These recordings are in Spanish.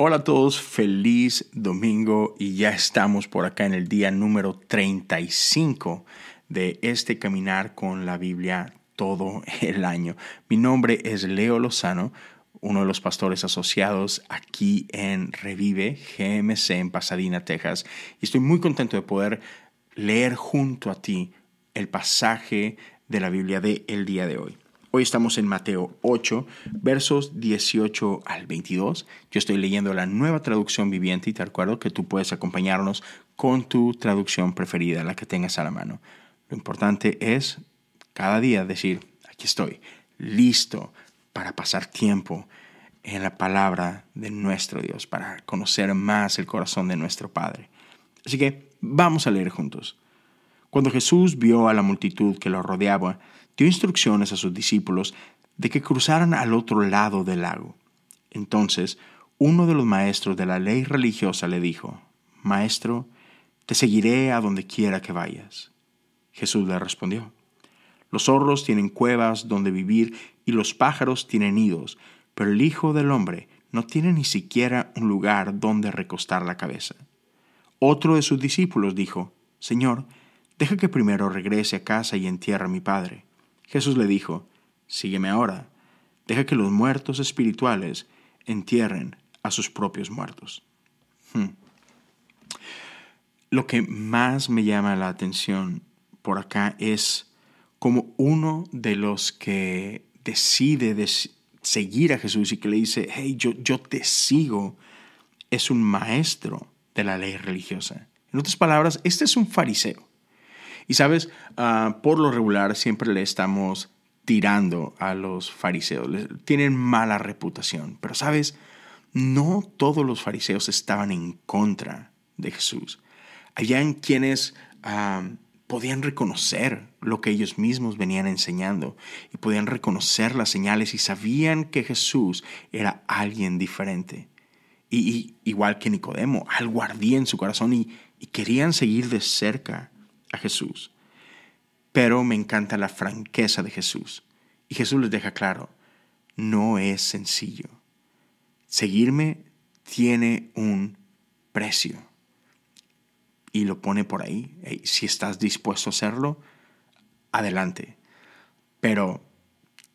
Hola a todos, feliz domingo y ya estamos por acá en el día número 35 de este caminar con la Biblia todo el año. Mi nombre es Leo Lozano, uno de los pastores asociados aquí en Revive GMC en Pasadena, Texas, y estoy muy contento de poder leer junto a ti el pasaje de la Biblia de el día de hoy. Hoy estamos en Mateo 8, versos 18 al 22. Yo estoy leyendo la nueva traducción viviente y te recuerdo que tú puedes acompañarnos con tu traducción preferida, la que tengas a la mano. Lo importante es cada día decir, aquí estoy, listo para pasar tiempo en la palabra de nuestro Dios, para conocer más el corazón de nuestro Padre. Así que vamos a leer juntos. Cuando Jesús vio a la multitud que lo rodeaba, dio instrucciones a sus discípulos de que cruzaran al otro lado del lago. Entonces, uno de los maestros de la ley religiosa le dijo, Maestro, te seguiré a donde quiera que vayas. Jesús le respondió, Los zorros tienen cuevas donde vivir y los pájaros tienen nidos, pero el Hijo del Hombre no tiene ni siquiera un lugar donde recostar la cabeza. Otro de sus discípulos dijo, Señor, deja que primero regrese a casa y entierre a mi padre. Jesús le dijo, Sígueme ahora, deja que los muertos espirituales entierren a sus propios muertos. Hmm. Lo que más me llama la atención por acá es como uno de los que decide seguir a Jesús y que le dice, hey, yo, yo te sigo, es un maestro de la ley religiosa. En otras palabras, este es un fariseo. Y sabes, ah, por lo regular siempre le estamos tirando a los fariseos. Tienen mala reputación. Pero sabes, no todos los fariseos estaban en contra de Jesús. Habían quienes ah, podían reconocer lo que ellos mismos venían enseñando y podían reconocer las señales y sabían que Jesús era alguien diferente. Y, igual que Nicodemo, algo ardía en su corazón y querían seguir de cerca a Jesús. Pero me encanta la franqueza de Jesús. Y Jesús les deja claro, no es sencillo. Seguirme tiene un precio. Y lo pone por ahí. si estás dispuesto a hacerlo, adelante. Pero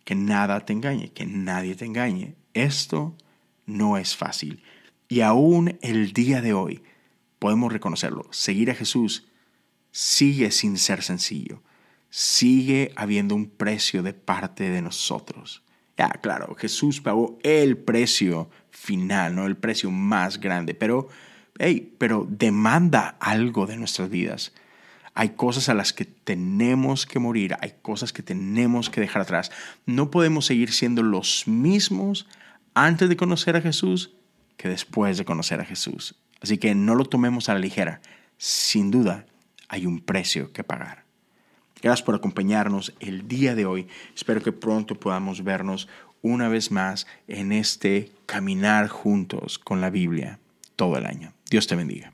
que nada te engañe, que nadie te engañe. Esto no es fácil. Y aún el día de hoy podemos reconocerlo. Seguir a Jesús sigue sin ser sencillo. Sigue habiendo un precio de parte de nosotros. Ya, claro, Jesús pagó el precio final, no el precio más grande, pero, hey, pero demanda algo de nuestras vidas. Hay cosas a las que tenemos que morir, hay cosas que tenemos que dejar atrás. No podemos seguir siendo los mismos antes de conocer a Jesús que después de conocer a Jesús. Así que no lo tomemos a la ligera. Sin duda, hay un precio que pagar. Gracias por acompañarnos el día de hoy. Espero que pronto podamos vernos una vez más en este caminar juntos con la Biblia todo el año. Dios te bendiga.